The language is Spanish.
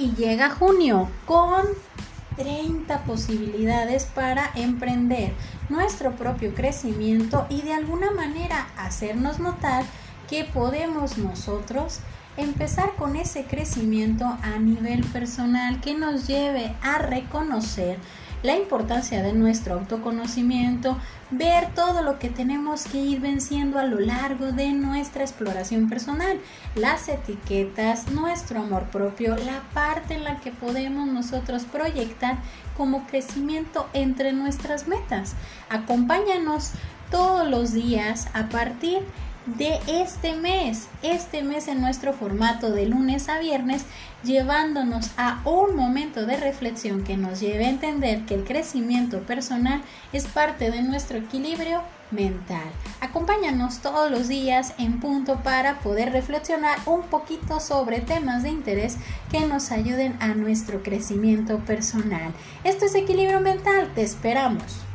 y llega junio con 30 posibilidades para emprender nuestro propio crecimiento y de alguna manera hacernos notar que podemos nosotros empezar con ese crecimiento a nivel personal que nos lleve a reconocer la importancia de nuestro autoconocimiento, ver todo lo que tenemos que ir venciendo a lo largo de nuestra exploración personal, las etiquetas, nuestro amor propio, la parte en la que podemos nosotros proyectar como crecimiento entre nuestras metas. Acompáñanos todos los días a partir de de este mes, este mes en nuestro formato de lunes a viernes, llevándonos a un momento de reflexión que nos lleve a entender que el crecimiento personal es parte de nuestro equilibrio mental. Acompáñanos todos los días en punto para poder reflexionar un poquito sobre temas de interés que nos ayuden a nuestro crecimiento personal. Esto es equilibrio mental, te esperamos.